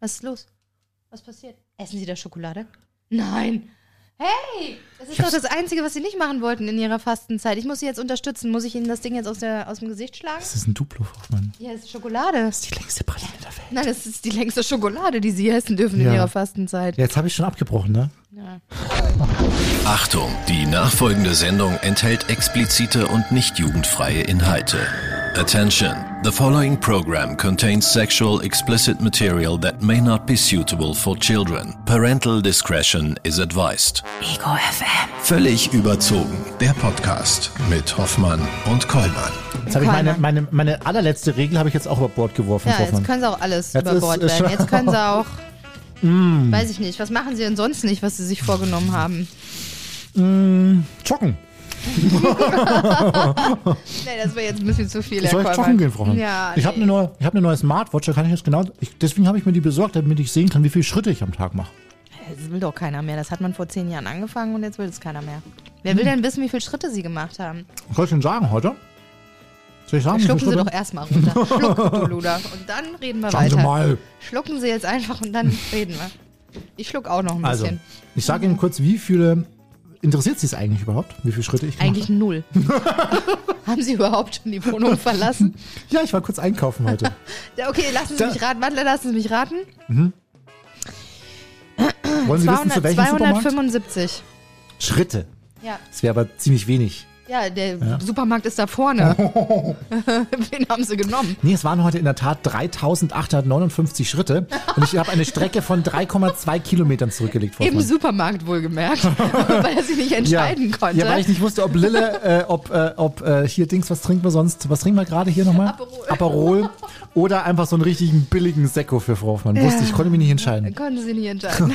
Was ist los? Was passiert? Essen Sie da Schokolade? Nein. Hey, das ist doch das Einzige, was Sie nicht machen wollten in Ihrer Fastenzeit. Ich muss Sie jetzt unterstützen. Muss ich Ihnen das Ding jetzt aus, der, aus dem Gesicht schlagen? Das ist ein Duplo, Hoffmann. Ja, es ist Schokolade. Das ist die längste Praline der Welt. Nein, das ist die längste Schokolade, die Sie essen dürfen in Ja. Ihrer Fastenzeit. Ja, jetzt habe ich schon abgebrochen, ne? Ja. Achtung, die nachfolgende Sendung enthält explizite und nicht jugendfreie Inhalte. Attention, the following program contains sexual explicit material that may not be suitable for children. Parental discretion is advised. Ego FM. Völlig überzogen, der Podcast mit Hoffmann und Kollmann. Jetzt habe ich meine, meine, meine allerletzte Regel habe ich jetzt auch über Bord geworfen, Ja, jetzt Hoffmann. können Sie auch alles Jetzt über Bord schon- Jetzt können Sie auch. Weiß ich nicht. Was machen Sie denn sonst nicht, was Sie sich vorgenommen haben? Joggen. Nee, das wäre jetzt ein bisschen zu viel. Soll ich joggen gehen, Frau? Ja, Ich habe eine neue, ich hab eine neue Smartwatch, da kann ich jetzt genau, ich, deswegen habe ich mir die besorgt, damit ich sehen kann, wie viele Schritte ich am Tag mache. Das will doch keiner mehr. Das hat man vor zehn Jahren angefangen und jetzt will es keiner mehr. Wer Hm. will denn wissen, wie viele Schritte Sie gemacht haben? Was soll ich denn sagen heute? Soll ich sagen, Schlucken Sie doch erstmal runter. Schluck, du Luder. Und dann reden wir Sie weiter. mal. Schlucken Sie jetzt einfach und dann reden wir. Ich schluck auch noch ein Also, bisschen. ich sage Ihnen kurz, wie viele, interessiert Sie es eigentlich überhaupt, wie viele Schritte ich gemacht Eigentlich null. haben Sie überhaupt schon die Wohnung verlassen? Ja, ich war kurz einkaufen heute. Okay, lassen Sie Da- mich raten. Wann lassen Sie mich raten? Wollen Sie wissen, zu welchem Supermarkt? 275. Schritte. Ja. Das wäre aber ziemlich wenig. Ja, der Supermarkt ist da vorne. Wen haben sie genommen? Nee, es waren heute in der Tat 3859 Schritte und ich habe eine Strecke von 3,2 Kilometern zurückgelegt. Im. Supermarkt wohlgemerkt, weil er sich nicht entscheiden konnte. Ja, weil ich nicht wusste, ob Lille, äh, ob, äh, ob äh, hier Dings, was trinken wir sonst? Was trinken wir gerade hier nochmal? Aperol. Aperol. Oder einfach so einen richtigen billigen Sekko für Frau Hoffmann. Wusste ich, konnte mich nicht entscheiden. Konnten sie nicht entscheiden.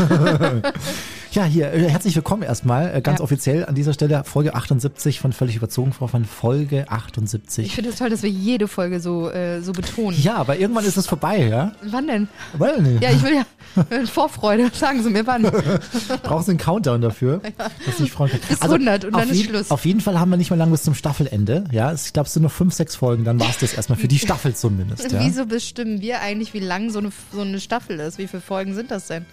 Ja, hier, äh, herzlich willkommen erstmal, äh, ganz Ja. offiziell an dieser Stelle, Folge 78 von Völlig Überzogen, Frau Hoffmann, Folge Ich 78. finde es toll, dass wir jede Folge so, äh, so betonen. Ja, aber irgendwann ist es vorbei, ja? Wann denn? Weil, nee. Ja, ich will ja Vorfreude. Sagen Sie mir wann. Brauchst du einen Countdown dafür, dass ich freuen kann. Bis 100 und dann ist Schluss. Auf jeden Fall haben wir nicht mehr lange bis zum Staffelende. Ja, ich glaube, es sind nur fünf, sechs Folgen, dann war es das erstmal für die Staffel zumindest. Ja? Wieso bestimmen wir eigentlich, wie lang so eine, so eine Staffel ist? Wie viele Folgen sind das denn?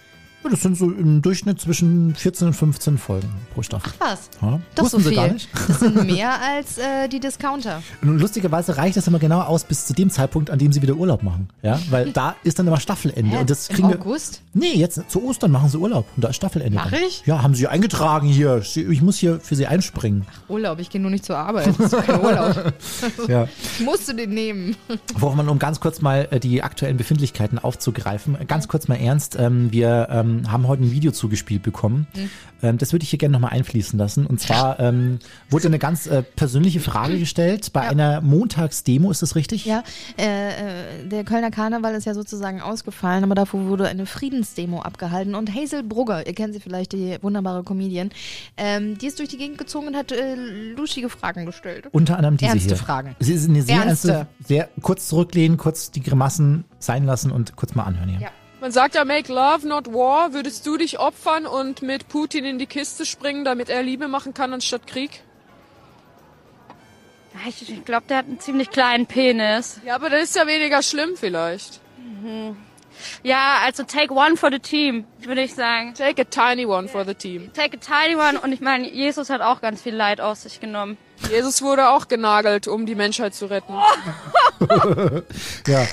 Ja, Das sind so im Durchschnitt zwischen 14 und 15 Folgen pro Staffel. Was? Ja? Doch so viel. gar nicht. Das sind mehr als äh, die Discounter. Und lustigerweise reicht das immer genau aus bis zu dem Zeitpunkt, an dem sie wieder Urlaub machen. Ja, weil da ist dann immer Staffelende. Hä? Und das Im kriegen wir. August? Nee, jetzt zu Ostern machen sie Urlaub und da ist Staffelende. Mach dann. ich? Ja, haben sie eingetragen hier. Ich muss hier für sie einspringen. Urlaub, ich gehe nur nicht zur Arbeit. Das ist kein Urlaub. Ja. Ich musste den nehmen. Worauf man, um ganz kurz mal äh, die aktuellen Befindlichkeiten aufzugreifen, äh, ganz kurz mal ernst, ähm, wir ähm, haben heute ein Video zugespielt bekommen. Mhm. Ähm, das würde ich hier gerne nochmal einfließen lassen. Und zwar ähm, wurde eine ganz äh, persönliche Frage gestellt bei einer Montagsdemo, ist das richtig? Ja, äh, äh, der Kölner Karneval ist ja sozusagen ausgefallen, aber davor wurde eine Friedensdemo abgehalten. Und Hazel Brugger, ihr kennt sie vielleicht, die wunderbare Comedian, ähm, die ist durch die Gegend gezogen und hat äh, luschige Fragen gestellt. Unter anderem diese Ernste hier. Fragen. Sie sind eine sehr Ernste. ernste, sehr kurz zurücklehnen, kurz die Grimassen sein lassen und kurz mal anhören hier. Ja. Man sagt ja Make Love, not War. Würdest du dich opfern und mit Putin in die Kiste springen, damit er Liebe machen kann anstatt Krieg? Ich, ich glaube, der hat einen ziemlich kleinen Penis. Ja, aber das ist ja weniger schlimm vielleicht. Ja, also take one for the team, würde ich sagen. Take a tiny one for the team. Take a tiny one und ich meine, Jesus hat auch ganz viel Leid auf sich genommen. Jesus wurde auch genagelt, um die Menschheit zu retten. Ja,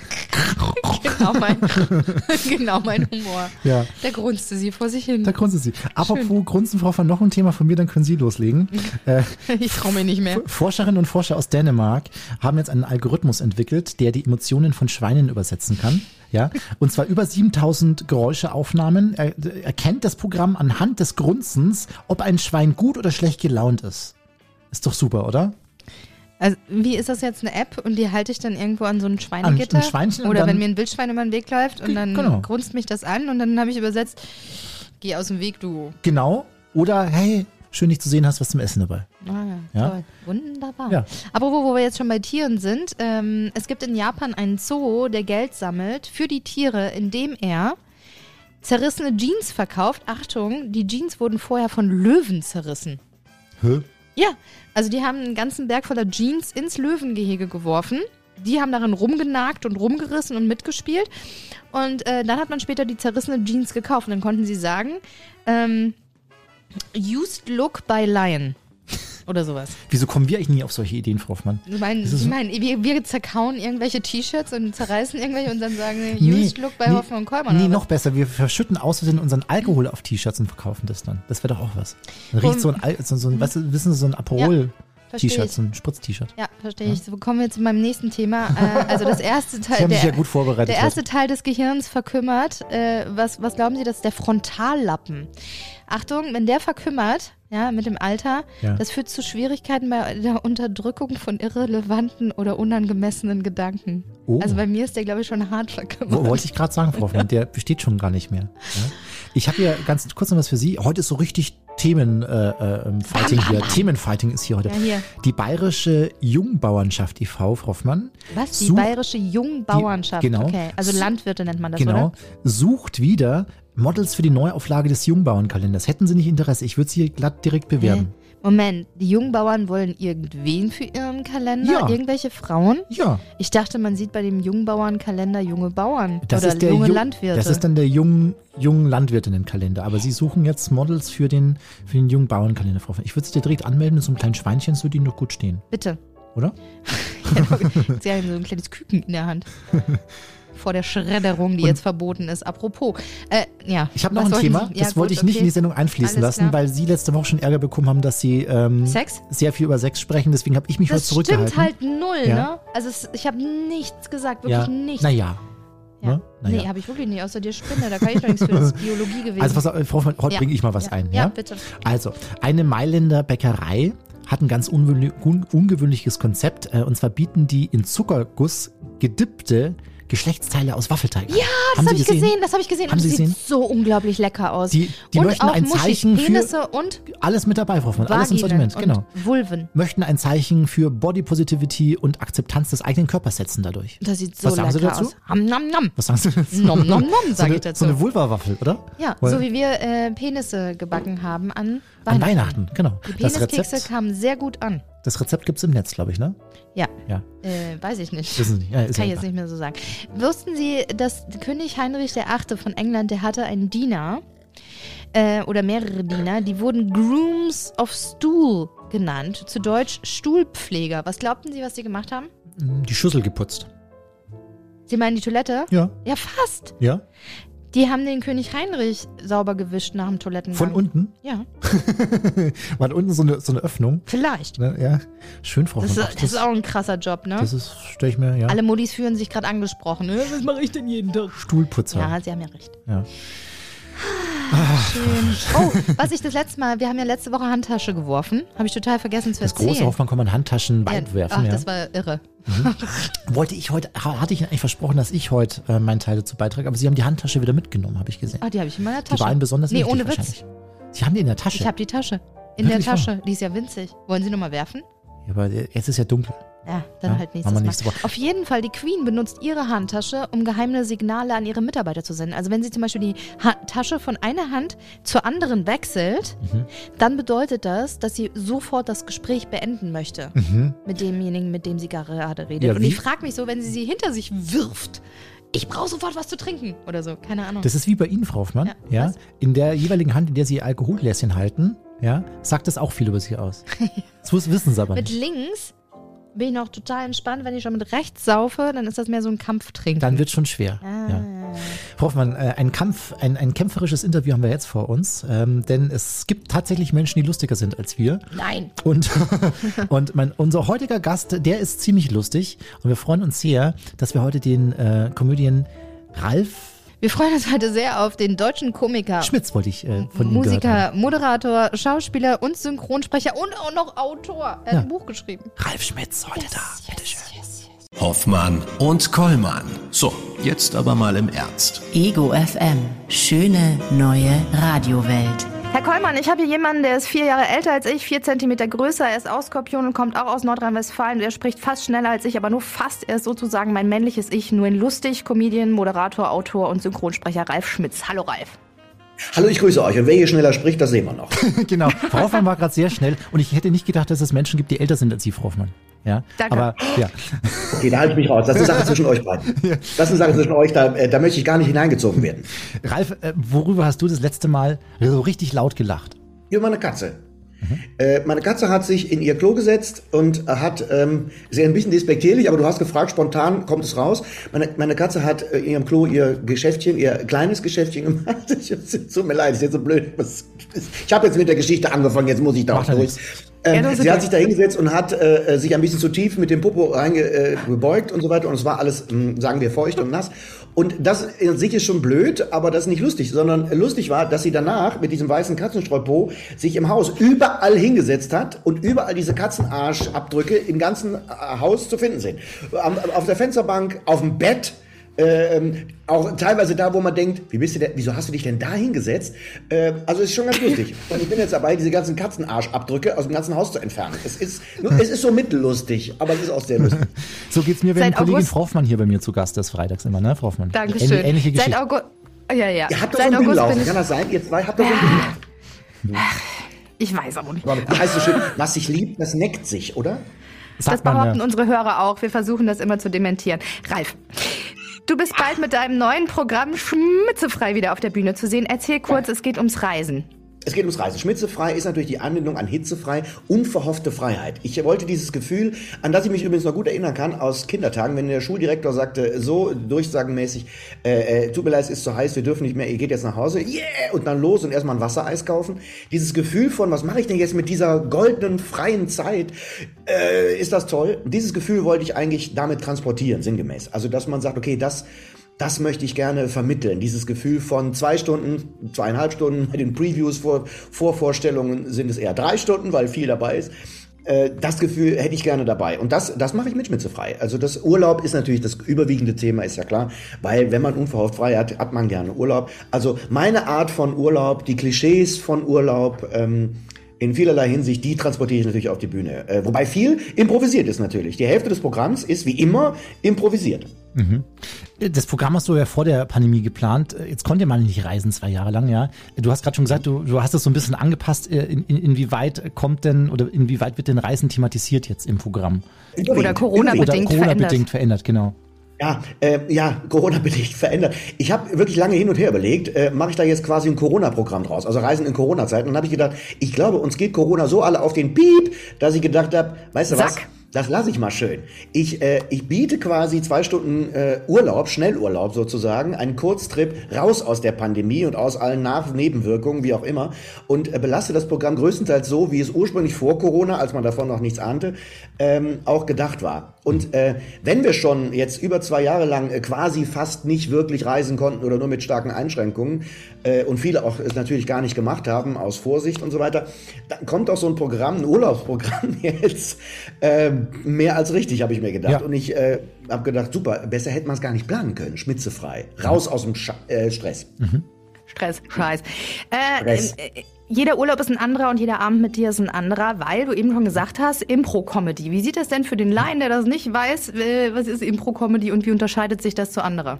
Genau mein, genau mein Humor. ja. Da grunzte sie vor sich hin. Da grunzen Sie. Apropos Grunzen, Frau von noch ein Thema von mir, dann können Sie loslegen. äh, Ich traue mir nicht mehr. Forscherinnen und Forscher aus Dänemark haben jetzt einen Algorithmus entwickelt, der die Emotionen von Schweinen übersetzen kann. Ja, und zwar über 7000 Geräuscheaufnahmen er, erkennt das Programm anhand des Grunzens, ob ein Schwein gut oder schlecht gelaunt ist. Ist doch super, oder? Also, wie ist das jetzt eine App und die halte ich dann irgendwo an so ein Schweinegitter? An ein Schweinchen Oder wenn mir ein Wildschwein über den Weg läuft und dann Genau. grunzt mich das an und dann habe ich übersetzt, geh aus dem Weg, du. Genau. Oder hey, schön dich zu sehen, hast was zum Essen dabei. Ah, Ja. toll. Wunderbar. Ja. Aber wo, wo wir jetzt schon bei Tieren sind, ähm, es gibt in Japan einen Zoo, der Geld sammelt für die Tiere, indem er zerrissene Jeans verkauft. Achtung, die Jeans wurden vorher von Löwen zerrissen. Hä? Ja, also die haben einen ganzen Berg voller Jeans ins Löwengehege geworfen. die haben darin rumgenagt und rumgerissen und mitgespielt. Und äh, dann hat man später die zerrissene Jeans gekauft. Und dann konnten sie sagen, ähm, Used Look by Lion. Oder sowas. Wieso kommen wir eigentlich nie auf solche Ideen, Frau Hoffmann? Ich meine, ich mein, wir, wir zerkauen irgendwelche T-Shirts und zerreißen irgendwelche und dann sagen, Nee, Used Look by nee, Hoffmann und Kollmann. Nee, noch besser. Wir verschütten außerdem unseren Alkohol auf T-Shirts und verkaufen das dann. Das wäre doch auch was. Dann riecht Und- so ein, Al so, so ein weißt du, wissen Sie, so ein Aperol-T-Shirt, verstehe so ein Spritz-T-Shirt. Ja, verstehe ich. So kommen wir zu meinem nächsten Thema. Äh, also das erste Teil. Der, ja gut vorbereitet. Der erste Teil des Gehirns verkümmert. Äh, was, was glauben Sie, das ist der Frontallappen. Achtung, wenn der verkümmert, ja, mit dem Alter, Ja. das führt zu Schwierigkeiten bei der Unterdrückung von irrelevanten oder unangemessenen Gedanken. Oh. Also bei mir ist der, glaube ich, schon hart verkümmert. Wo, wollte ich gerade sagen, Frau Hoffmann, der besteht schon gar nicht mehr. Ja? Ich habe hier ganz kurz noch was für Sie. Heute ist so richtig Themen-Fighting äh, ähm, Fighting hier. Themenfighting ist hier heute. Ja, hier. Die Bayerische Jungbauernschaft e.V., Frau Hoffmann. Was? Die bayerische Jungbauernschaft. Die- genau. Okay, also Landwirte nennt man das, Genau. oder? Sucht wieder Models für die Neuauflage des Jungbauernkalenders. Hätten Sie nicht Interesse? Ich würde Sie glatt direkt bewerben. Moment, die Jungbauern wollen irgendwen für ihren Kalender? Ja. Irgendwelche Frauen? Ja. Ich dachte, man sieht bei dem Jungbauernkalender junge Bauern Das oder ist der junge Ju- Landwirte. Das ist dann der jungen, jungen Landwirtinnenkalender. Aber Sie suchen jetzt Models für den, für den jungen Bauernkalender, Frau. Ich würde Sie dir direkt anmelden mit so einem kleinen Schweinchen, so die noch gut stehen, Bitte. oder? Sie haben so ein kleines Küken in der Hand. Vor der Schredderung, die Und- jetzt verboten ist. Apropos. Äh, ja. Ich habe noch ein Thema, Sie- Ja, das wollte gut, ich nicht in die Sendung einfließen Alles lassen, klar. weil Sie letzte Woche schon Ärger bekommen haben, dass Sie ähm, sehr viel über Sex sprechen. Deswegen habe ich mich heute Das zurückgehalten. stimmt halt null, Ja. ne? Also es, ich habe nichts gesagt, wirklich ja. nichts. Naja. Ja. Ne? Naja. Nee, habe ich wirklich nicht, außer dir Spinne. Da kann ich doch nichts für. Das ist Biologie gewesen. Also auf, Frau Hoffmann, heute Ja. bringe ich mal was ja. ein. Ja, Ja, bitte. Also, eine Mailänder Bäckerei hat ein ganz ungewöhnliches Konzept. Äh, und zwar bieten die in Zuckerguss gedippte Geschlechtsteile aus Waffelteig. Ja, das habe Sie ich gesehen, das habe ich gesehen. Haben und Sie sieht gesehen? so unglaublich lecker aus. Die- die und möchten auch ein Muschis, Zeichen für- Penisse und Alles mit dabei, Frau. Alles im Sortiment, genau. Vulven. Möchten ein Zeichen für Body Positivity und Akzeptanz des eigenen Körpers setzen dadurch. Das sieht so Was sagen Sie lecker dazu? aus. Ham, nam, nam. Was sagen Sie dazu? Nom, nom, nom, so sage eine, ich dazu. So eine Vulva-Waffel, oder? Ja, Weil- so wie wir äh, Penisse gebacken haben an Weihnachten. An Weihnachten, genau. Die Peniskekse kamen sehr gut an. Das Rezept gibt es im Netz, glaube ich, ne? Ja, Ja. äh, weiß ich nicht. Wissen Sie nicht. Ja, ist Kann ich jetzt nicht mehr so sagen. Wussten Sie, dass König Heinrich VIII. von England, der hatte einen Diener äh, oder mehrere Diener, die wurden Grooms of Stool genannt, zu Deutsch Stuhlpfleger. Was glaubten Sie, was die gemacht haben? Die Schüssel geputzt. Sie meinen die Toilette? Ja. Ja, fast. Ja? Die haben den König Heinrich sauber gewischt nach dem Toilettengang. Von unten? Ja, War unten so eine, so eine Öffnung. vielleicht. Ne? Ja. Schön, Frau Das von ist, Bach. das ist auch ein krasser Job, ne? das ist, stelle ich mir, ja. Alle Modis fühlen sich gerade angesprochen. Ne? Was mache ich denn jeden Tag? Stuhlputzer. Ja, sie haben ja recht. Ja. Schön. Oh, was ich das letzte Mal, wir haben ja letzte Woche Handtasche geworfen. Habe ich total vergessen zu Das erzählen. große Hoffmann kann man Handtaschen Ja, werfen. Ach, ja. das war irre. Wollte ich heute, ha- hatte ich Ihnen eigentlich versprochen, dass ich heute äh, meinen Teil dazu beitrage, aber Sie haben die Handtasche wieder mitgenommen, habe ich gesehen. Ah, die habe ich in meiner die Tasche. war Ihnen besonders Nee, wichtig ohne Witz. Sie haben die in der Tasche. Ich habe die Tasche. In der Wirklich wahr? Tasche. Die ist ja winzig. Wollen Sie nochmal werfen? ja, aber jetzt ist ja dunkel. Ja, dann Ja, halt nächstes Mal. nächste Woche. Auf jeden Fall, die Queen benutzt ihre Handtasche, um geheime Signale an ihre Mitarbeiter zu senden. Also wenn sie zum Beispiel die ha Tasche von einer Hand zur anderen wechselt, Mhm. dann bedeutet das, dass sie sofort das Gespräch beenden möchte Mhm. mit demjenigen, mit dem sie gerade redet. Ja, Und ich frage mich so, wenn sie sie hinter sich wirft, ich brauche sofort was zu trinken oder so, keine Ahnung. Das ist wie bei Ihnen, Frau Hoffmann. Ja, Ja? In der jeweiligen Hand, in der Sie Ihr Alkoholgläschen halten, ja, sagt das auch viel über Sie aus. Das wissen Sie aber mit nicht. links bin ich noch total entspannt. Wenn ich schon mit rechts saufe, dann ist das mehr so ein Kampftrinken. Dann wird schon schwer. Ah. Ja. Frau Hoffmann, äh, ein Kampf, ein, ein kämpferisches Interview haben wir jetzt vor uns, ähm, denn es gibt tatsächlich Menschen, die lustiger sind als wir. Nein. Und, und mein, unser heutiger Gast, der ist ziemlich lustig und wir freuen uns sehr, dass wir heute den äh, Comedian Ralf Wir freuen uns heute sehr auf den deutschen Komiker, Schmitz, wollte ich äh, von haben. Musiker, Moderator, Schauspieler und Synchronsprecher und auch noch Autor. Er hat Ja. ein Buch geschrieben. Ralf Schmitz heute da. Bitteschön. Hoffmann und Kollmann. So, jetzt aber mal im Ernst. Ego FM. Schöne neue Radiowelt. Herr Kollmann, ich habe hier jemanden, der ist vier Jahre älter als ich, vier Zentimeter größer. Er ist aus Skorpion und kommt auch aus Nordrhein-Westfalen. Er spricht fast schneller als ich, aber nur fast. Er ist sozusagen mein männliches Ich, nur in lustig, Comedian, Moderator, Autor und Synchronsprecher Ralf Schmitz. Hallo Ralf. Hallo, ich grüße euch. Und wer hier schneller spricht, das sehen wir noch. genau. Frau Hoffmann war gerade sehr schnell und ich hätte nicht gedacht, dass es Menschen gibt, die älter sind als Sie, Frau Hoffmann. Ja, Danke. aber ja. Okay, da halte ich mich raus. Das ist eine Sache zwischen euch beiden. Das ist eine Sache zwischen euch, da, äh, da möchte ich gar nicht hineingezogen werden. Ralf, äh, worüber hast du das letzte Mal so richtig laut gelacht? Über meine Katze. Äh, meine Katze hat sich in ihr Klo gesetzt und hat, ähm, sehr ein bisschen despektierlich, aber du hast gefragt, spontan kommt es raus. Meine, meine Katze hat äh, in ihrem Klo ihr Geschäftchen, ihr kleines Geschäftchen gemacht. Es tut mir leid, ist jetzt so blöd. Ich habe jetzt mit der Geschichte angefangen, jetzt muss ich da auch durch. Ähm, Ja, sie hat sich da hingesetzt und hat äh, sich ein bisschen zu tief mit dem Popo reingebeugt äh, und so weiter. Und es war alles, mh, sagen wir, feucht und nass. Und das in sich ist schon blöd, aber das ist nicht lustig, sondern lustig war, dass sie danach mit diesem weißen Katzenstreupo sich im Haus überall hingesetzt hat und überall diese Katzenarschabdrücke im ganzen äh, Haus zu finden sind. Auf der Fensterbank, auf dem Bett, ähm, auch teilweise da, wo man denkt, wie bist du denn, wieso hast du dich denn da hingesetzt? Ähm, also es ist schon ganz lustig. Und ich bin jetzt dabei, diese ganzen Katzenarschabdrücke aus dem ganzen Haus zu entfernen. Es ist, nur, es ist so mittellustig, aber es ist auch sehr lustig. So geht's mir, wenn Seit Kollegin August- Frau Hoffmann hier bei mir zu Gast ist, freitags immer, ne, Frau Hoffmann? Dankeschön. Ähnliche, ähnliche Seit Geschichte. August. Ja, ja. Ihr habt doch so Seit ein Ding August bin kann ich. das sein? Ihr zwei habt doch so ein laufen. Ich weiß aber nicht. Aber Wie heißt so schön, was sich liebt, das neckt sich, oder? Das Sagt man, behaupten ja. unsere Hörer auch. Wir versuchen das immer zu dementieren. Ralf, du bist bald mit deinem neuen Programm Schmitzefrei wieder auf der Bühne zu sehen. Erzähl kurz, es geht ums Reisen. Es geht ums Reisen. Schmitzefrei ist natürlich die Anbindung an hitzefrei, unverhoffte Freiheit. Ich wollte dieses Gefühl, an das ich mich übrigens noch gut erinnern kann, aus Kindertagen, wenn der Schuldirektor sagte, so durchsagenmäßig, äh, äh, tut mir leid, es ist zu heiß, wir dürfen nicht mehr, ihr geht jetzt nach Hause, yeah, und dann los und erstmal ein Wassereis kaufen. Dieses Gefühl von, was mache ich denn jetzt mit dieser goldenen, freien Zeit, äh, ist das toll. Dieses Gefühl wollte ich eigentlich damit transportieren, sinngemäß. Also, dass man sagt, okay, das das möchte ich gerne vermitteln. Dieses Gefühl von zwei Stunden, zweieinhalb Stunden. Bei den Previews vor Vorvorstellungen sind es eher drei Stunden, weil viel dabei ist. Äh, Das Gefühl hätte ich gerne dabei. Und das, das mache ich mit Schmitzefrei. Also das Urlaub ist natürlich das überwiegende Thema, ist ja klar. Weil wenn man unverhofft frei hat, hat man gerne Urlaub. Also meine Art von Urlaub, die Klischees von Urlaub, ähm, in vielerlei Hinsicht, die transportiere ich natürlich auf die Bühne. Äh, wobei viel improvisiert ist natürlich. Die Hälfte des Programms ist wie immer improvisiert. Das Programm hast du ja vor der Pandemie geplant. Jetzt konnte man nicht reisen, zwei Jahre lang, ja. Du hast gerade schon gesagt, du, du hast das so ein bisschen angepasst. In, in, inwieweit kommt denn oder inwieweit wird denn Reisen thematisiert jetzt im Programm? Oder Oder Corona-bedingt Corona-bedingt verändert, genau. Ja, äh, ja, Corona-bedingt verändert. Ich habe wirklich lange hin und her überlegt, äh, mache ich da jetzt quasi ein Corona-Programm draus, also Reisen in Corona-Zeiten. Und dann habe ich gedacht, ich glaube, uns geht Corona so alle auf den Piep, dass ich gedacht habe, weißt du was? Das lasse ich mal schön. Ich, äh, ich biete quasi zwei Stunden äh, Urlaub, Schnellurlaub sozusagen, einen Kurztrip raus aus der Pandemie und aus allen Nach Nebenwirkungen, wie auch immer, und äh, belaste das Programm größtenteils so, wie es ursprünglich vor Corona, als man davon noch nichts ahnte, ähm, auch gedacht war. Und äh, wenn wir schon jetzt über zwei Jahre lang äh, quasi fast nicht wirklich reisen konnten oder nur mit starken Einschränkungen äh, und viele auch es natürlich gar nicht gemacht haben aus Vorsicht und so weiter, dann kommt auch so ein Programm, ein Urlaubsprogramm jetzt äh, mehr als richtig, habe ich mir gedacht. Ja. Und ich äh, habe gedacht, super, besser hätte man es gar nicht planen können. Schmitzefrei, raus aus dem Scha äh, Stress. Stress, Scheiß. Äh, Stress. Jeder Urlaub ist ein anderer und jeder Abend mit dir ist ein anderer, weil du eben schon gesagt hast, Impro-Comedy. Wie sieht das denn für den Laien, der das nicht weiß, äh, was ist Impro-Comedy und wie unterscheidet sich das zu anderer?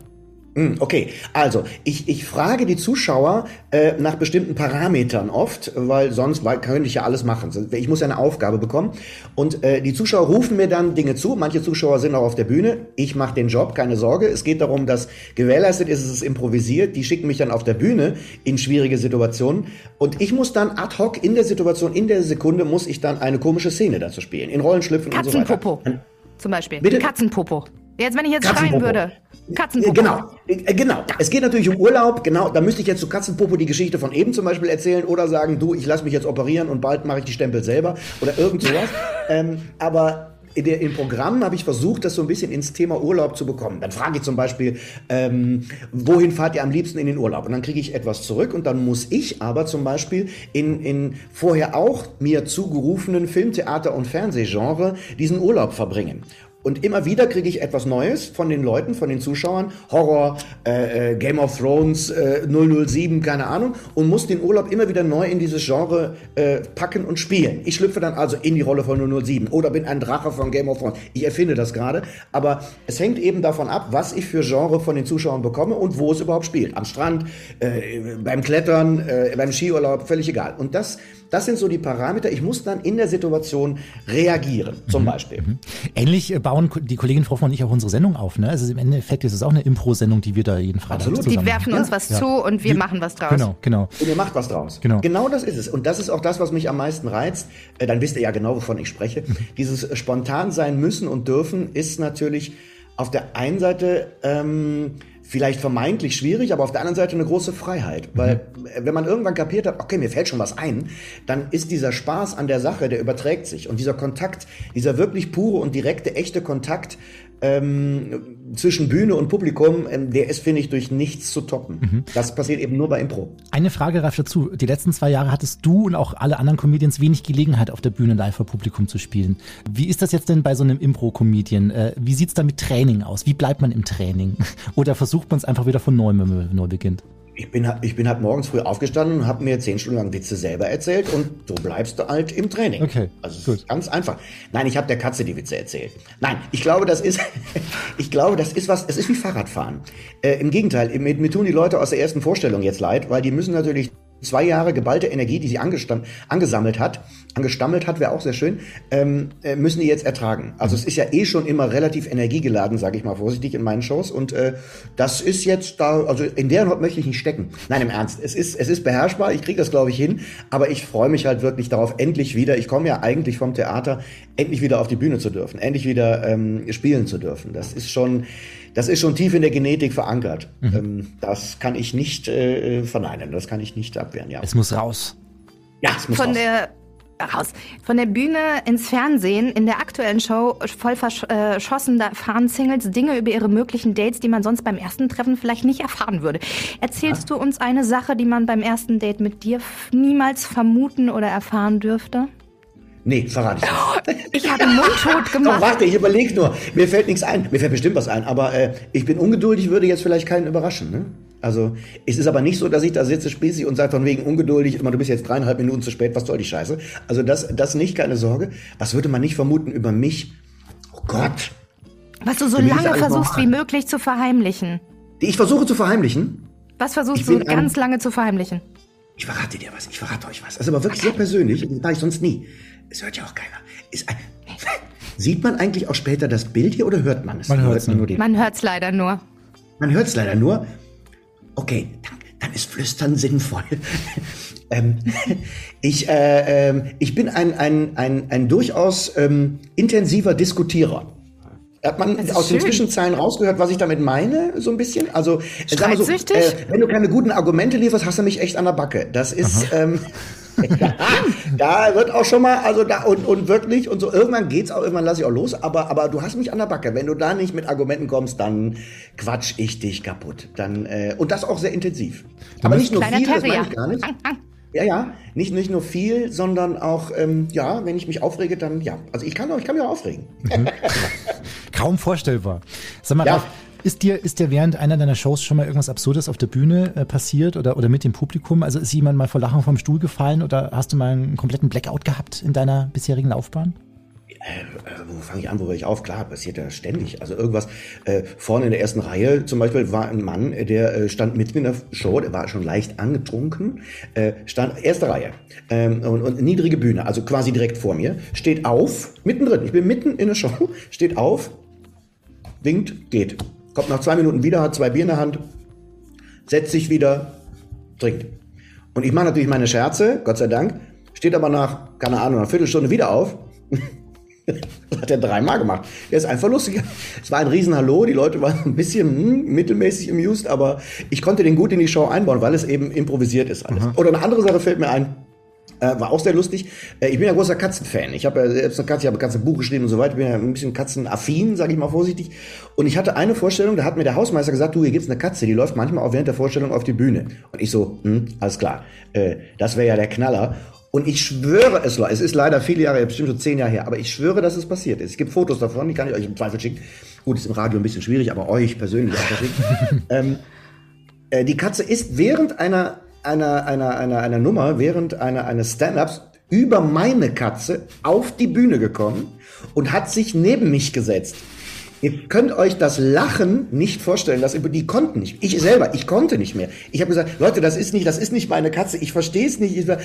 Hm, Okay, also ich, ich frage die Zuschauer äh, nach bestimmten Parametern oft, weil sonst weil, könnte ich ja alles machen. Ich muss ja eine Aufgabe bekommen und äh, die Zuschauer rufen mir dann Dinge zu. Manche Zuschauer sind auch auf der Bühne. Ich mache den Job, keine Sorge. Es geht darum, dass gewährleistet ist, es ist improvisiert. Die schicken mich dann auf der Bühne in schwierige Situationen und ich muss dann ad hoc in der Situation, in der Sekunde muss ich dann eine komische Szene dazu spielen, in Rollen schlüpfen und so weiter. Katzenpopo. Zum Beispiel. Bitte? Katzenpopo. Jetzt, wenn ich jetzt schreien würde. Äh, Katzenpopo. Genau, äh, genau. Es geht natürlich um Urlaub, genau. Da müsste ich jetzt zu Katzenpopo die Geschichte von eben zum Beispiel erzählen oder sagen, du, ich lasse mich jetzt operieren und bald mache ich die Stempel selber oder irgend sowas. ähm, aber in der, im Programm habe ich versucht, das so ein bisschen ins Thema Urlaub zu bekommen. Dann frage ich zum Beispiel, ähm, wohin fahrt ihr am liebsten in den Urlaub? Und dann kriege ich etwas zurück und dann muss ich aber zum Beispiel in, in vorher auch mir zugerufenen Filmtheater- und Fernsehgenre diesen Urlaub verbringen. Und immer wieder kriege ich etwas Neues von den Leuten, von den Zuschauern. Horror, äh, äh, Game of Thrones, äh, 007, keine Ahnung. Und muss den Urlaub immer wieder neu in dieses Genre äh, packen und spielen. Ich schlüpfe dann also in die Rolle von 007 oder bin ein Drache von Game of Thrones. Ich erfinde das gerade. Aber es hängt eben davon ab, was ich für Genre von den Zuschauern bekomme und wo es überhaupt spielt. Am Strand, äh, beim Klettern, äh, beim Skiurlaub, völlig egal. Und das das sind so die Parameter. Ich muss dann in der Situation reagieren, zum Beispiel. Mhm. Ähnlich äh, bauen die Kollegin Frau und ich auch unsere Sendung auf. Ne? Also im Endeffekt ist es auch eine Impro-Sendung, die wir da jeden Freitag Absolut. Die zusammen werfen machen. uns was Ja. zu und wir machen was draus. Genau, genau. Und ihr macht was draus. Genau. Genau das ist es. Und das ist auch das, was mich am meisten reizt. Äh, dann wisst ihr ja genau, wovon ich spreche. Dieses äh, spontan sein müssen und dürfen ist natürlich auf der einen Seite ähm, vielleicht vermeintlich schwierig, aber auf der anderen Seite eine große Freiheit. Weil äh, wenn man irgendwann kapiert hat, okay, mir fällt schon was ein, dann ist dieser Spaß an der Sache, der überträgt sich. Und dieser Kontakt, dieser wirklich pure und direkte, echte Kontakt ähm, zwischen Bühne und Publikum, ähm, der ist, finde ich, durch nichts zu toppen. Das passiert eben nur bei Impro. Eine Frage, Ralf, dazu. Die letzten zwei Jahre hattest du und auch alle anderen Comedians wenig Gelegenheit, auf der Bühne live vor Publikum zu spielen. Wie ist das jetzt denn bei so einem Impro-Comedian? Äh, wie sieht's da mit Training aus? Wie bleibt man im Training? Oder versucht man es einfach wieder von neuem, wenn man neu beginnt? Ich bin, ich bin halt morgens früh aufgestanden und habe mir zehn Stunden lang Witze selber erzählt und so bleibst du halt im Training. Okay, also gut. ganz einfach. Nein, ich habe der Katze die Witze erzählt. Nein, ich glaube, das ist, ich glaube, das ist was. Es ist wie Fahrradfahren. Äh, Im Gegenteil, mir, mir tun die Leute aus der ersten Vorstellung jetzt leid, weil die müssen natürlich zwei Jahre geballte Energie, die sie angesammelt hat, angestammelt hat, wäre auch sehr schön, ähm, äh, müssen die jetzt ertragen. Also es ist ja eh schon immer relativ energiegeladen, sage ich mal vorsichtig in meinen Shows und äh, das ist jetzt da, also in deren Haut möchte ich nicht stecken. Nein, im Ernst, es ist es ist beherrschbar, ich kriege das glaube ich hin, aber ich freue mich halt wirklich darauf, endlich wieder, ich komme ja eigentlich vom Theater, endlich wieder auf die Bühne zu dürfen, endlich wieder ähm, spielen zu dürfen. Das ist schon das ist schon tief in der Genetik verankert. Ähm, das kann ich nicht äh, verneinen, das kann ich nicht abwehren, ja. Es muss raus. Ja, es muss Von raus. der raus. Von der Bühne ins Fernsehen, in der aktuellen Show voll verschossen, da erfahren Singles Dinge über ihre möglichen Dates, die man sonst beim ersten Treffen vielleicht nicht erfahren würde. Erzählst du uns eine Sache, die man beim ersten Date mit dir niemals vermuten oder erfahren dürfte? Nee, verrate ich nicht. Ich habe mundtot Doch, gemacht. warte, ich überlege nur. Mir fällt nichts ein. Mir fällt bestimmt was ein. Aber äh, ich bin ungeduldig, würde jetzt vielleicht keinen überraschen. Ne? Also es ist aber nicht so, dass ich da sitze spießig und sage von wegen ungeduldig, immer du bist jetzt dreieinhalb Minuten zu spät, was soll die Scheiße? Also das, das nicht, keine Sorge. Was würde man nicht vermuten über mich? Oh Gott. Was du so lange versuchst wie möglich zu verheimlichen. Ich versuche zu verheimlichen. Was versuchst du ganz lange zu verheimlichen? Ich verrate dir was, ich verrate euch was. Das ist aber wirklich sehr persönlich, das mache ich sonst nie. Es hört ja auch keiner. Ist ein, sieht man eigentlich auch später das Bild hier oder hört man es? Man hört nur die Man leider nur. Man hört es leider nur. Okay, dann, dann ist Flüstern sinnvoll. ähm, ich, äh, ähm, ich bin ein, ein, ein, ein durchaus ähm, intensiver Diskutierer. Hat man aus den schön. Zwischenzeilen rausgehört, was ich damit meine, so ein bisschen? Also, äh, sag mal so, äh, wenn du keine guten Argumente lieferst, hast du mich echt an der Backe. Das ist, ähm, da wird auch schon mal, also da und, und wirklich und so, irgendwann geht's auch, irgendwann lasse ich auch los, aber, aber du hast mich an der Backe. Wenn du da nicht mit Argumenten kommst, dann quatsch ich dich kaputt. Dann, äh, und das auch sehr intensiv. Aber nicht nur viel, das Terrier. meine ich gar nicht. Ja, ja, nicht, nicht nur viel, sondern auch, ähm, ja, wenn ich mich aufrege, dann, ja. Also ich kann, auch- ich kann mich auch aufregen. Kaum vorstellbar. Sag mal, Ja. Ralf, ist dir, ist dir während einer deiner Shows schon mal irgendwas Absurdes auf der Bühne äh, passiert oder, oder mit dem Publikum? Also ist jemand mal vor Lachen vom Stuhl gefallen oder hast du mal einen kompletten Blackout gehabt in deiner bisherigen Laufbahn? Äh, wo fange ich an, wo höre ich auf? Klar, passiert ja ständig. Also irgendwas, äh, vorne in der ersten Reihe zum Beispiel war ein Mann, äh, der äh, stand mitten in der Show, der war schon leicht angetrunken, äh, stand erste Reihe ähm, und, und niedrige Bühne, also quasi direkt vor mir, steht auf, mittendrin, ich bin mitten in der Show, steht auf, winkt, geht. Kommt nach zwei Minuten wieder, hat zwei Bier in der Hand, setzt sich wieder, trinkt. Und ich mache natürlich meine Scherze, Gott sei Dank, steht aber nach, keine Ahnung, einer Viertelstunde wieder auf. Das hat er dreimal gemacht. Der ist einfach lustig. Es war ein Riesenhallo. Die Leute waren ein bisschen hm, mittelmäßig amused, aber ich konnte den gut in die Show einbauen, weil es eben improvisiert ist alles. Oder eine andere Sache fällt mir ein. Äh, war auch sehr lustig. Äh, ich bin ja großer Katzenfan. Ich habe ja selbst eine Katze, ich habe ein Katzenbuch geschrieben und so weiter. Ich bin ja ein bisschen katzenaffin, sage ich mal vorsichtig. Und ich hatte eine Vorstellung, da hat mir der Hausmeister gesagt, du, hier gibt's eine Katze, die läuft manchmal auch während der Vorstellung auf die Bühne. Und ich so, hm, alles klar. Äh, das wäre ja der Knaller. Und ich schwöre es, es ist leider viele Jahre, bestimmt schon zehn Jahre her, aber ich schwöre, dass es passiert ist. Es gibt Fotos davon, die kann ich euch im Zweifel schicken. Gut, ist im Radio ein bisschen schwierig, aber euch persönlich auch schicken. ähm, äh, die Katze ist während einer, einer, einer, einer, einer Nummer, während einer, eines Stand-Ups über meine Katze auf die Bühne gekommen und hat sich neben mich gesetzt. Ihr könnt euch das Lachen nicht vorstellen, dass die konnten nicht. Ich selber, ich konnte nicht mehr. Ich habe gesagt, Leute, das ist nicht, das ist nicht meine Katze. Ich verstehe es nicht. Ich war,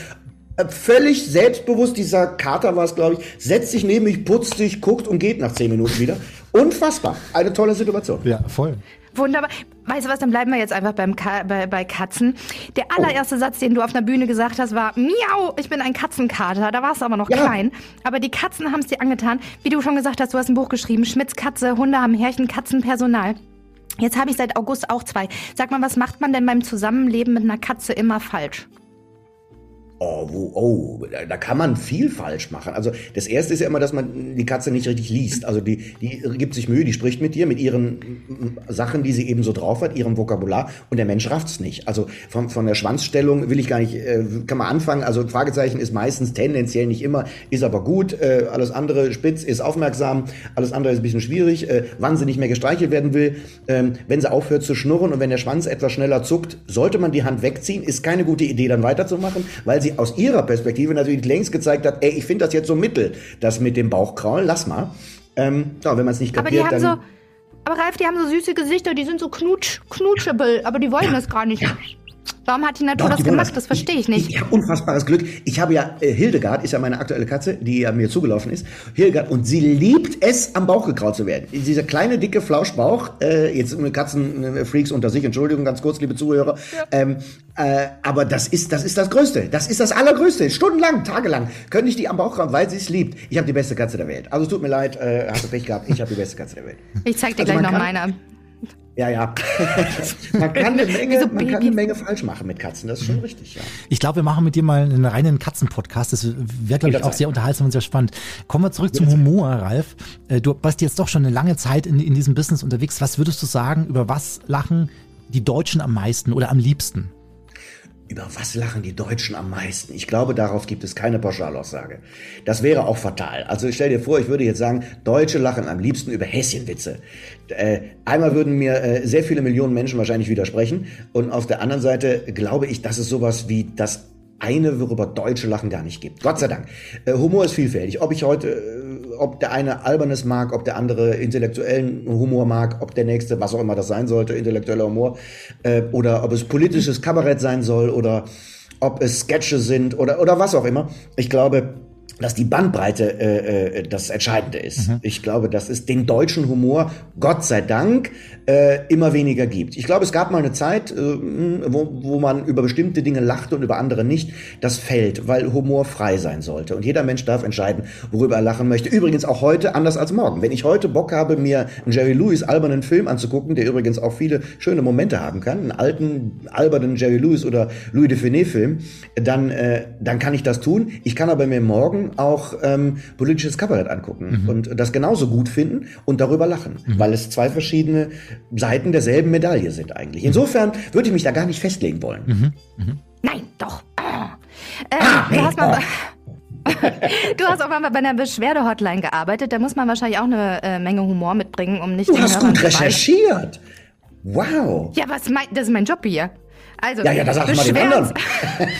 äh, völlig selbstbewusst, dieser Kater war es, glaube ich, setzt sich neben mich, putzt sich, guckt und geht nach zehn Minuten wieder. Unfassbar. Eine tolle Situation. Ja, voll. Wunderbar. Weißt du was, dann bleiben wir jetzt einfach beim Ka bei, bei Katzen. Der allererste oh. Satz, den du auf einer Bühne gesagt hast, war Miau, ich bin ein Katzenkater. Da warst du aber noch ja. klein. Aber die Katzen haben es dir angetan. Wie du schon gesagt hast, du hast ein Buch geschrieben, Schmitz Katze, Hunde haben Härchen, Katzenpersonal. Jetzt habe ich seit August auch zwei. Sag mal, was macht man denn beim Zusammenleben mit einer Katze immer falsch? Oh, wo, oh, da, kann man viel falsch machen. Also das erste ist ja immer, dass man die Katze nicht richtig liest. Also die, die gibt sich Mühe, die spricht mit dir, mit ihren Sachen, die sie eben so drauf hat, ihrem Vokabular und der Mensch rafft's nicht. Also von, von der Schwanzstellung will ich gar nicht, äh, kann man anfangen. Also Fragezeichen ist meistens tendenziell nicht immer, ist aber gut. Äh, alles andere spitz, ist aufmerksam, alles andere ist ein bisschen schwierig. Äh, wann sie nicht mehr gestreichelt werden will, ähm, wenn sie aufhört zu schnurren und wenn der Schwanz etwas schneller zuckt, sollte man die Hand wegziehen. Ist keine gute Idee, dann weiterzumachen, weil sie sie aus ihrer Perspektive natürlich längst gezeigt hat, ey, ich finde das jetzt so mittel, das mit dem Bauchkraulen, lass mal. Ähm, ja, wenn man es nicht kapiert, aber die haben dann... So, aber Ralf, die haben so süße Gesichter, die sind so knutsch, knutschable, aber die wollen das gar nicht. Warum hat die Natur Doch, das gemacht? Das, verstehe ich nicht. Ich, ich habe unfassbares Glück. Ich habe ja, äh, Hildegard ist ja meine aktuelle Katze, die ja mir zugelaufen ist. Hildegard, und sie liebt es, am Bauch gekraut zu werden. Dieser kleine, dicke Flauschbauch, äh, jetzt Katzenfreaks unter sich, Entschuldigung, ganz kurz, liebe Zuhörer. Ja. Ähm, äh, aber das ist, das ist das Größte. Das ist das Allergrößte. Stundenlang, tagelang könnte ich die am Bauch krauen, weil sie es liebt. Ich habe die beste Katze der Welt. Also es tut mir leid, äh, hast du Pech gehabt. Ich habe die beste Katze der Welt. Ich zeig dir also gleich noch meine. Ja, ja. man kann, eine Menge, so man kann eine Menge falsch machen mit Katzen, das ist schon richtig, ja. Ich glaube, wir machen mit dir mal einen reinen Katzenpodcast. Das wäre, glaube ich, auch sehr unterhaltsam und sehr spannend. Kommen wir zurück zum Humor, Ralf. Äh, du bist jetzt doch schon eine lange Zeit in, in diesem Business unterwegs. Was würdest du sagen, über was lachen die Deutschen am meisten oder am liebsten? Über was lachen die Deutschen am meisten? Ich glaube, darauf gibt es keine Pauschalaussage. Das wäre auch fatal. Also stell dir vor, ich würde jetzt sagen, Deutsche lachen am liebsten über Häschenwitze. Äh, einmal würden mir äh, sehr viele Millionen Menschen wahrscheinlich widersprechen. Und auf der anderen Seite glaube ich, dass es sowas wie das eine, worüber Deutsche lachen, gar nicht gibt. Gott sei Dank. Äh, Humor ist vielfältig. Ob ich heute, äh, ob der eine Albernes mag, ob der andere intellektuellen Humor mag, ob der nächste, was auch immer das sein sollte, intellektueller Humor, äh, oder ob es politisches Kabarett sein soll, oder ob es Sketche sind, oder, oder was auch immer. Ich glaube, dass die Bandbreite äh, äh, das Entscheidende ist. Mhm. Ich glaube, dass es den deutschen Humor, Gott sei Dank, äh, immer weniger gibt. Ich glaube, es gab mal eine Zeit, äh, wo, wo man über bestimmte Dinge lachte und über andere nicht. Das fällt, weil Humor frei sein sollte. Und jeder Mensch darf entscheiden, worüber er lachen möchte. Übrigens auch heute anders als morgen. Wenn ich heute Bock habe, mir einen Jerry Lewis albernen Film anzugucken, der übrigens auch viele schöne Momente haben kann, einen alten albernen Jerry Lewis oder Louis de Finet Film, dann, äh, dann kann ich das tun. Ich kann aber mir morgen auch ähm, politisches Kabarett angucken mhm. und das genauso gut finden und darüber lachen, mhm. weil es zwei verschiedene Seiten derselben Medaille sind eigentlich. Mhm. Insofern würde ich mich da gar nicht festlegen wollen. Mhm. Mhm. Nein, doch. Äh, ah, nee, du hast mal. Oh. du hast auch mal bei einer Beschwerde-Hotline gearbeitet. Da muss man wahrscheinlich auch eine äh, Menge Humor mitbringen, um nicht. Du hast Hörern gut recherchiert. Wow. Ja, was mein, das ist mein Job hier. Also, ja, ja, das sag mal den anderen.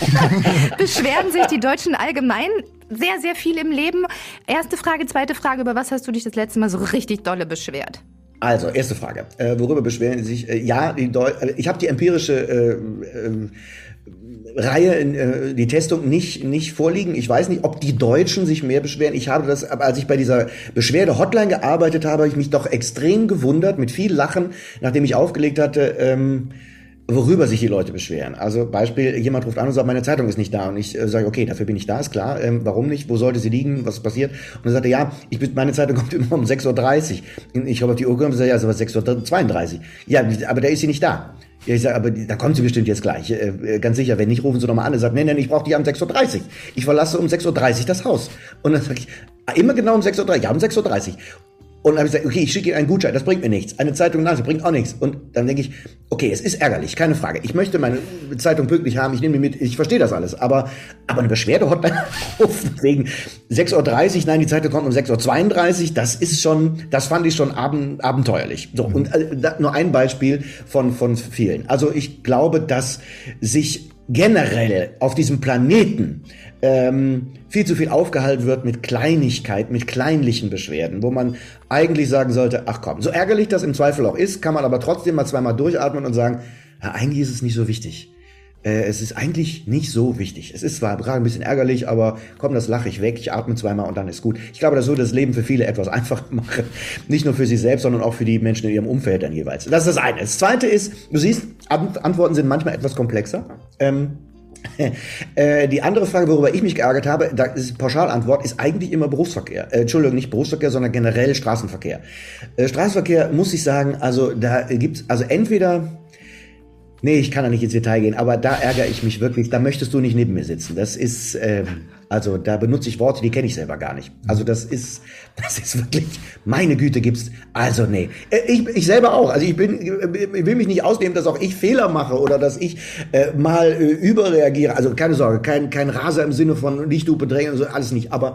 beschweren sich die Deutschen allgemein sehr, sehr viel im Leben. Erste Frage, zweite Frage, über was hast du dich das letzte Mal so richtig dolle beschwert? Also, erste Frage. Äh, worüber beschweren Sie sich? Äh, ja, äh, ich habe die empirische äh, äh, Reihe, äh, die Testung nicht, nicht vorliegen. Ich weiß nicht, ob die Deutschen sich mehr beschweren. Ich habe das, als ich bei dieser Beschwerde-Hotline gearbeitet habe, habe ich mich doch extrem gewundert, mit viel Lachen, nachdem ich aufgelegt hatte, ähm, worüber sich die Leute beschweren. Also Beispiel, jemand ruft an und sagt, meine Zeitung ist nicht da. Und ich äh, sage, okay, dafür bin ich da, ist klar. Ähm, warum nicht? Wo sollte sie liegen? Was passiert? Und er, ja, ich bin, meine Zeitung kommt immer um 6.30 Uhr. Ich habe auf die Uhr gekommen und sage, ja, so was 6.32 Uhr. Ja, aber da ist sie nicht da. Ja, ich sage, aber da kommt sie bestimmt jetzt gleich. Äh, äh ganz sicher, wenn nicht, rufen Sie nochmal an. Er sagt, nee, nee, ich brauche die um 6.30 Uhr. Ich verlasse um 6.30 Uhr das Haus. Und dann sage ich, ah, immer genau um 6.30 Uhr. Ja, um 6.30 Uhr. Und dann habe ich gesagt, okay, ich schicke Ihnen einen Gutschein, das bringt mir nichts. Eine Zeitung nach, das bringt auch nichts. Und dann denke ich, okay, es ist ärgerlich, keine Frage. Ich möchte meine Zeitung pünktlich haben, ich nehme die mit, ich verstehe das alles. Aber, aber eine Beschwerde-Hotline wegen 6.30 Uhr, nein, die Zeitung kommt um 6.32 Uhr, das ist schon, das fand ich schon abend, abenteuerlich. So, und äh, da, nur ein Beispiel von, von vielen. Also ich glaube, dass sich generell auf diesem Planeten ähm, viel zu viel aufgehalten wird mit Kleinigkeit, mit kleinlichen Beschwerden, wo man eigentlich sagen sollte, ach komm, so ärgerlich das im Zweifel auch ist, kann man aber trotzdem mal zweimal durchatmen und sagen, ja, eigentlich ist es nicht so wichtig. Äh, es ist eigentlich nicht so wichtig. Es ist zwar gerade ein bisschen ärgerlich, aber komm, das lache ich weg, ich atme zweimal und dann ist gut. Ich glaube, das würde das Leben für viele etwas einfacher machen. Nicht nur für sich selbst, sondern auch für die Menschen in ihrem Umfeld dann jeweils. Das ist das eine. Das zweite ist, du siehst, Antworten sind manchmal etwas komplexer. Ähm, äh, die andere Frage, worüber ich mich geärgert habe, da ist Pauschalantwort, ist eigentlich immer Berufsverkehr. Äh, Entschuldigung, nicht Berufsverkehr, sondern generell Straßenverkehr. Äh, Straßenverkehr muss ich sagen, also da gibt's, also entweder Nee, ich kann da nicht ins Detail gehen, aber da ärgere ich mich wirklich. Da möchtest du nicht neben mir sitzen. Das ist, ähm, also da benutze ich Worte, die kenne ich selber gar nicht. Also das ist, das ist wirklich, meine Güte gibt's. Also nee, Äh, ich, ich selber auch. Also ich bin, ich will mich nicht ausnehmen, dass auch ich Fehler mache oder dass ich äh, mal äh, überreagiere. Also keine Sorge, kein kein Raser im Sinne von Lichthupe drängen und so alles nicht. Aber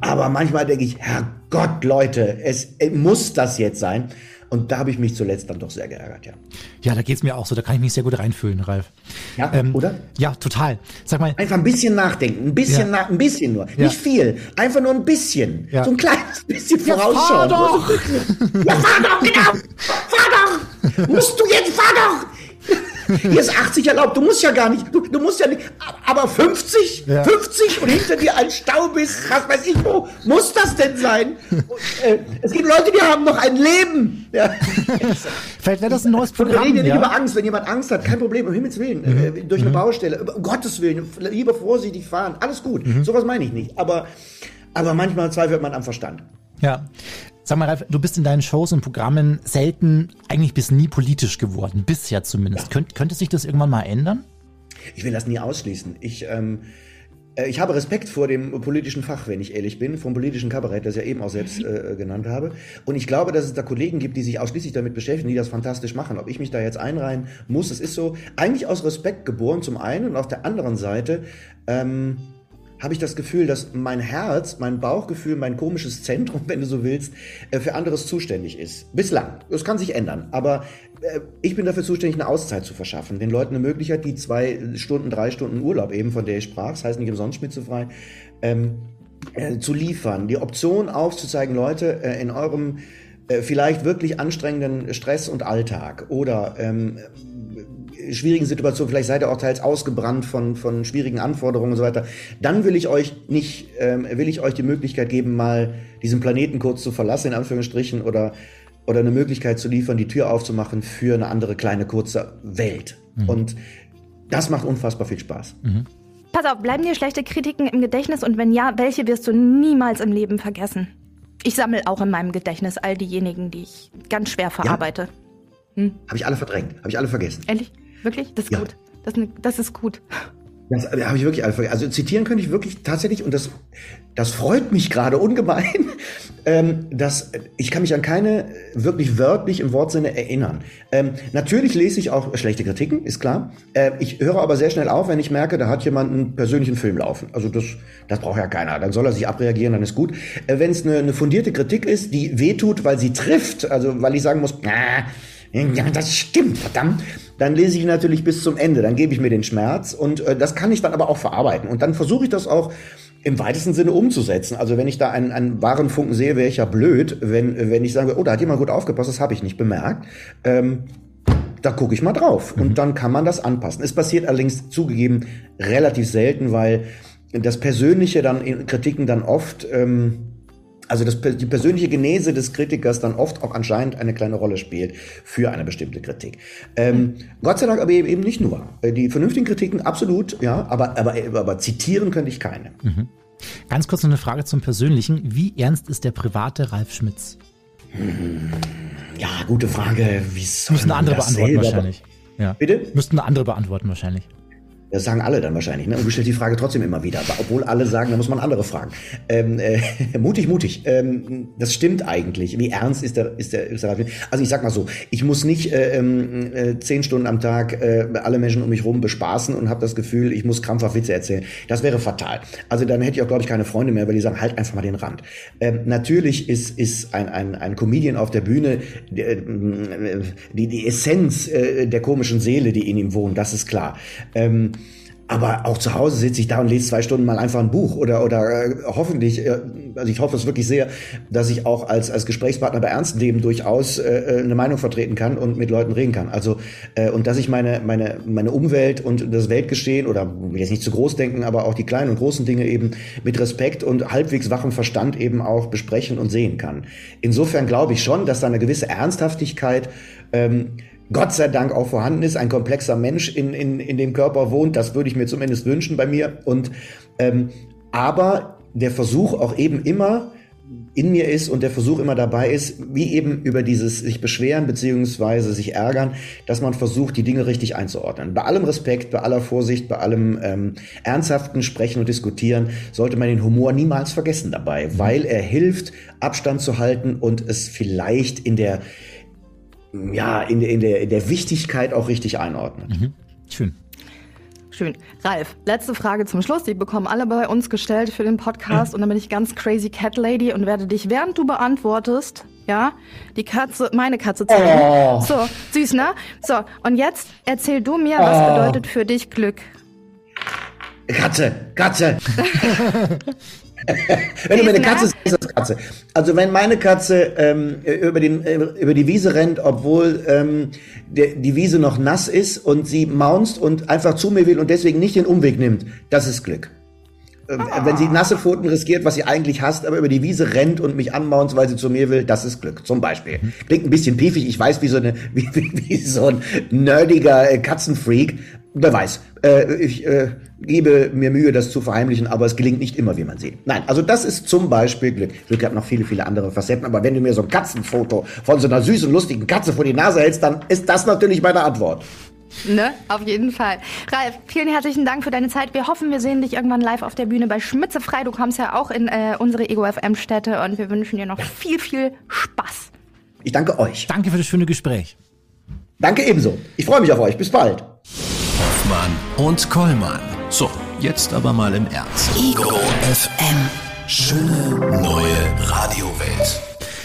aber manchmal denke ich, Herrgott, Leute, es, es muss das jetzt sein. Und da habe ich mich zuletzt dann doch sehr geärgert, ja. Ja, da geht's mir auch so. Da kann ich mich sehr gut reinfühlen, Ralf. Ja, Ähm, oder? Ja, total. Sag mal, Einfach ein bisschen nachdenken, ein bisschen, Ja. nach, ein bisschen nur, Ja. nicht viel, einfach nur ein bisschen, Ja. so ein kleines bisschen fahr vorausschauen. doch! So ein bisschen. Ja, fahr doch, genau, fahr doch, musst du jetzt, fahr doch. Hier ist 80 erlaubt, du musst ja gar nicht, du, du musst ja nicht, aber 50, Ja. 50 und hinter dir ein Stau bist, was weiß ich wo, muss das denn sein? Und, äh, es gibt Leute, die haben noch ein Leben. Ja. vielleicht wäre das ein neues Und wir Programm. reden ja nicht über Angst. Wenn jemand Angst hat, kein Problem, um Himmels Willen. Äh, durch eine Baustelle, um Gottes Willen, lieber vorsichtig fahren, alles gut. Sowas meine ich nicht. Aber, aber manchmal zweifelt man am Verstand. Ja. Sag mal, Ralf, du bist in deinen Shows und Programmen selten, eigentlich bis nie politisch geworden. Bisher zumindest. Könnt, könnte sich das irgendwann mal ändern? Ich will das nie ausschließen. Ich, ähm, äh, ich habe Respekt vor dem politischen Fach, wenn ich ehrlich bin, vom politischen Kabarett, das ich ja eben auch selbst äh, genannt habe. Und ich glaube, dass es da Kollegen gibt, die sich ausschließlich damit beschäftigen, die das fantastisch machen. Ob ich mich da jetzt einreihen muss, es ist so eigentlich aus Respekt geboren zum einen und auf der anderen Seite ähm, habe ich das Gefühl, dass mein Herz, mein Bauchgefühl, mein komisches Zentrum, wenn du so willst, äh, für anderes zuständig ist. Bislang. Das kann sich ändern. Aber äh, ich bin dafür zuständig, eine Auszeit zu verschaffen. Den Leuten eine Möglichkeit, die zwei Stunden, drei Stunden Urlaub eben, von der ich sprach, das heißt nicht umsonst schmitzefrei, ähm, äh, zu liefern. Die Option aufzuzeigen, Leute, äh, in eurem äh, vielleicht wirklich anstrengenden Stress und Alltag oder ähm, schwierigen Situationen, vielleicht seid ihr auch teils ausgebrannt von, von schwierigen Anforderungen und so weiter, dann will ich euch nicht, ähm, will ich euch die Möglichkeit geben, mal diesen Planeten kurz zu verlassen, in Anführungsstrichen, oder, oder eine Möglichkeit zu liefern, die Tür aufzumachen für eine andere kleine, kurze Welt. Und das macht unfassbar viel Spaß. Pass auf, bleiben dir schlechte Kritiken im Gedächtnis und wenn ja, welche wirst du niemals im Leben vergessen? Ich sammle auch in meinem Gedächtnis all diejenigen, die ich ganz schwer verarbeite. Habe ich alle verdrängt, habe ich alle vergessen. Ehrlich? Wirklich? Das ist Ja. gut. Das, ist ne- das ist gut. Das äh, habe ich wirklich alle. Also zitieren könnte ich wirklich tatsächlich, und das, das freut mich gerade ungemein, ähm, dass ich kann mich an keine wirklich wörtlich im Wortsinne erinnern. Ähm, natürlich lese ich auch schlechte Kritiken, ist klar. Äh, ich höre aber sehr schnell auf, wenn ich merke, da hat jemand einen persönlichen Film laufen. Also das, das braucht ja keiner. Dann soll er sich abreagieren, dann ist gut. Äh, wenn es eine, eine fundierte Kritik ist, die wehtut, weil sie trifft, also weil ich sagen muss, na, ja, das stimmt, verdammt. Dann lese ich natürlich bis zum Ende, dann gebe ich mir den Schmerz und äh, das kann ich dann aber auch verarbeiten. Und dann versuche ich das auch im weitesten Sinne umzusetzen. Also wenn ich da einen, einen wahren Funken sehe, wäre ich ja blöd, wenn, wenn ich sage, oh, da hat jemand gut aufgepasst, das habe ich nicht bemerkt. Ähm, da gucke ich mal drauf und dann kann man das anpassen. Es passiert allerdings zugegeben relativ selten, weil das Persönliche dann in Kritiken dann oft, ähm, also das, die persönliche Genese des Kritikers dann oft auch anscheinend eine kleine Rolle spielt für eine bestimmte Kritik. Ähm, Gott sei Dank aber eben nicht nur. Äh, Die vernünftigen Kritiken absolut, ja, aber, aber, aber zitieren könnte ich keine. Ganz kurz noch eine Frage zum Persönlichen. Wie ernst ist der private Ralf Schmitz? Ja, gute Frage. Wie soll Müssen andere beantworten selber- wahrscheinlich. Ja. Bitte? Müssten andere beantworten wahrscheinlich. Das sagen alle dann wahrscheinlich, ne? Und du stellst die Frage trotzdem immer wieder. Obwohl alle sagen, da muss man andere fragen. Ähm, äh, mutig, mutig. Ähm, das stimmt eigentlich. Wie ernst ist der, ist der, ist der Also ich sag mal so, ich muss nicht äh, ähm, äh, zehn Stunden am Tag äh, alle Menschen um mich rum bespaßen und habe das Gefühl, ich muss krampfhaft Witze erzählen. Das wäre fatal. Also dann hätte ich auch, glaube ich, keine Freunde mehr, weil die sagen, halt einfach mal den Rand. Ähm, natürlich ist, ist ein, ein, ein Comedian auf der Bühne äh, die, die Essenz äh, der komischen Seele, die in ihm wohnt, das ist klar. Ähm, aber auch zu Hause sitze ich da und lese zwei Stunden mal einfach ein Buch oder oder äh, hoffentlich, äh, also ich hoffe es wirklich sehr, dass ich auch als als Gesprächspartner bei ernsten Themen durchaus äh, äh, eine Meinung vertreten kann und mit Leuten reden kann. Also äh, und dass ich meine meine meine Umwelt und das Weltgeschehen oder jetzt nicht zu groß denken, aber auch die kleinen und großen Dinge eben mit Respekt und halbwegs wachem Verstand eben auch besprechen und sehen kann. Insofern glaube ich schon, dass da eine gewisse Ernsthaftigkeit ähm, Gott sei Dank auch vorhanden ist, ein komplexer Mensch in, in, in dem Körper wohnt, das würde ich mir zumindest wünschen bei mir. Und ähm, aber der Versuch auch eben immer in mir ist und der Versuch immer dabei ist, wie eben über dieses sich beschweren beziehungsweise sich ärgern, dass man versucht, die Dinge richtig einzuordnen. Bei allem Respekt, bei aller Vorsicht, bei allem ähm, ernsthaften Sprechen und Diskutieren sollte man den Humor niemals vergessen dabei, weil er hilft, Abstand zu halten und es vielleicht in der ja, in, in, der, in der Wichtigkeit auch richtig einordnet. Mhm. Schön. Schön. Ralf, letzte Frage zum Schluss. Die bekommen alle bei uns gestellt für den Podcast. Und dann bin ich ganz crazy Cat Lady und werde dich, während du beantwortest, ja, die Katze, meine Katze zeigen. Oh. So, süß, ne? So, und jetzt erzähl du mir, was oh. bedeutet für dich Glück? Katze, Katze. wenn du meine Katze siehst, ist das Katze. Also wenn meine Katze ähm, über, den, äh, über die Wiese rennt, obwohl ähm, der, die Wiese noch nass ist und sie maunzt und einfach zu mir will und deswegen nicht den Umweg nimmt, das ist Glück. Ah. Wenn sie nasse Pfoten riskiert, was sie eigentlich hasst, aber über die Wiese rennt und mich anmaunzt, weil sie zu mir will, das ist Glück. Zum Beispiel. Klingt ein bisschen piefig, ich weiß, wie so, eine, wie, wie, wie so ein nerdiger äh, Katzenfreak. Wer weiß. Äh, ich äh, gebe mir Mühe, das zu verheimlichen, aber es gelingt nicht immer, wie man sieht. Nein, also das ist zum Beispiel Glück. Glück hat noch viele, viele andere Facetten, aber wenn du mir so ein Katzenfoto von so einer süßen, lustigen Katze vor die Nase hältst, dann ist das natürlich meine Antwort. Ne? Auf jeden Fall. Ralf, vielen herzlichen Dank für deine Zeit. Wir hoffen, wir sehen dich irgendwann live auf der Bühne bei Schmitze frei. Du kommst ja auch in äh, unsere Ego FM Städte und wir wünschen dir noch viel, viel Spaß. Ich danke euch. Danke für das schöne Gespräch. Danke ebenso. Ich freue mich auf euch. Bis bald. Hoffmann und Kollmann. So, jetzt aber mal im Ernst. Ego FM. Schöne neue Radiowelt.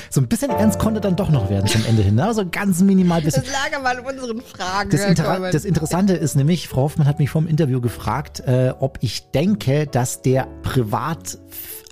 So ein bisschen ernst konnte dann doch noch werden zum Ende hin. Ne? Also ganz minimal. Bisschen. Das lag aber an unseren Fragen. Das, Inter das, Interessante ist nämlich, Frau Hoffmann hat mich vor dem Interview gefragt, äh, ob ich denke, dass der privat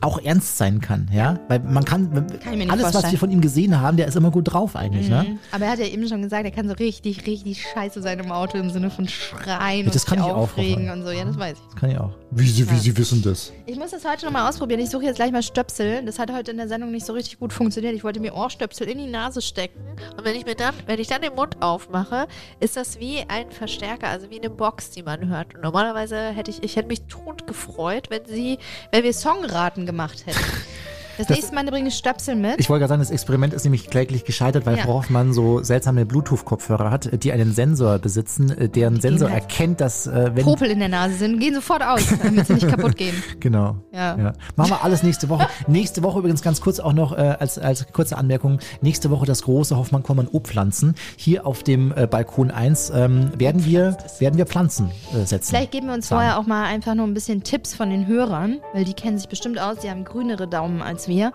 auch ernst sein kann, ja, weil man kann, kann alles, was wir von ihm gesehen haben, der ist immer gut drauf eigentlich, ne? mhm. ne? Aber er hat ja eben schon gesagt, er kann so richtig, richtig scheiße sein im Auto im Sinne von schreien ja, das und kann sich ich aufregen auch, und so. Ja, das weiß ich. Das kann ich auch. Wie Sie, ja. wie Sie wissen das? Ich muss das heute nochmal ausprobieren. Ich suche jetzt gleich mal Stöpsel. Das hat heute in der Sendung nicht so richtig gut funktioniert. Ich wollte mir Ohrstöpsel in die Nase stecken und wenn ich mir dann, wenn ich dann den Mund aufmache, ist das wie ein Verstärker, also wie eine Box, die man hört. Und normalerweise hätte ich, ich hätte mich tot gefreut, wenn sie, wenn wir Songraten gemacht hätten. Das, das nächste Mal bringe ich Stöpsel mit. Ich wollte gerade sagen, das Experiment ist nämlich kläglich gescheitert, weil ja. Frau Hoffmann so seltsame Bluetooth-Kopfhörer hat, die einen Sensor besitzen, äh, deren Sensor halt erkennt, dass äh, wenn Popel in der Nase sind, gehen sofort aus, damit sie nicht kaputt gehen. Genau. Ja. ja. Machen wir alles nächste Woche. nächste Woche übrigens ganz kurz auch noch äh, als, als kurze Anmerkung. Nächste Woche das große Hoffmann-Kommern Obpflanzen. Hier auf dem äh, Balkon 1 ähm, werden, wir, werden wir Pflanzen äh, setzen. Vielleicht geben wir uns Sagen. vorher auch mal einfach nur ein bisschen Tipps von den Hörern, weil die kennen sich bestimmt aus, die haben grünere Daumen als wir.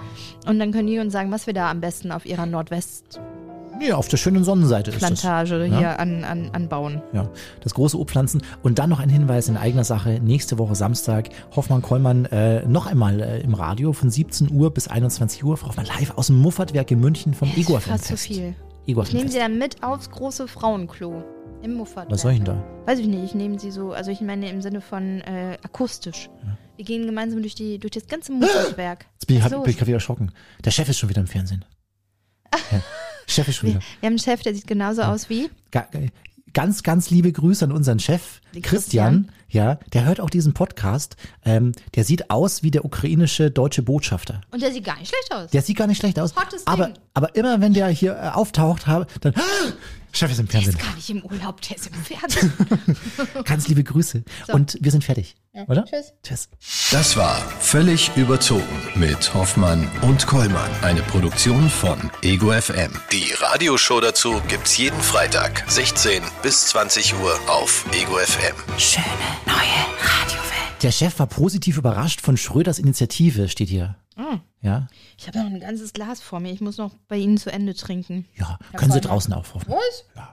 Und dann können die uns sagen, was wir da am besten auf ihrer Nordwest- ja, auf der schönen Sonnenseite Plantage ist das. hier ja? an, an, anbauen. Ja, das große Obpflanzen. Und dann noch ein Hinweis in eigener Sache. Nächste Woche Samstag, Hoffmann-Kollmann äh, noch einmal äh, im Radio von 17 Uhr bis 21 Uhr. Frau Hoffmann live aus dem Muffatwerk in München vom Igor Fast zu viel. Igor ich nehme sie dann mit aufs große Frauenklo. Im Muffat. Was soll ich denn da? Weiß ich nicht. Ich nehme sie so, also ich meine im Sinne von äh, akustisch. Ja. Wir gehen gemeinsam durch, die, durch das ganze Musikwerk. Jetzt bin ich, bin ich gerade wieder erschrocken. Der Chef ist schon wieder im Fernsehen. Ja. Chef ist schon wieder. Wir haben einen Chef, der sieht genauso ja. aus wie. Ganz, ganz liebe Grüße an unseren Chef, Christian. Christian. Ja, der hört auch diesen Podcast. Ähm, der sieht aus wie der ukrainische deutsche Botschafter. Und der sieht gar nicht schlecht aus. Der sieht gar nicht schlecht aus. Hottes aber, Ding. aber immer wenn der hier äh, auftaucht, dann Chef ist im Der Fernsehen. ist gar nicht im Urlaub, der ist im Fernsehen. Ganz liebe Grüße. Und wir sind fertig. oder? tschüss. Tschüss. Das war Völlig überzogen mit Hoffmann und Kollmann. Eine Produktion von Ego FM. Die Radioshow dazu gibt's jeden Freitag, 16 bis 20 Uhr auf Ego FM. Schöne neue Radiowelt. Der Chef war positiv überrascht von Schröders Initiative, steht hier. Ah. Ja, Ich habe noch ein ganzes Glas vor mir. Ich muss noch bei Ihnen zu Ende trinken. ja. Können Sie draußen aufrufen. Was? Ja.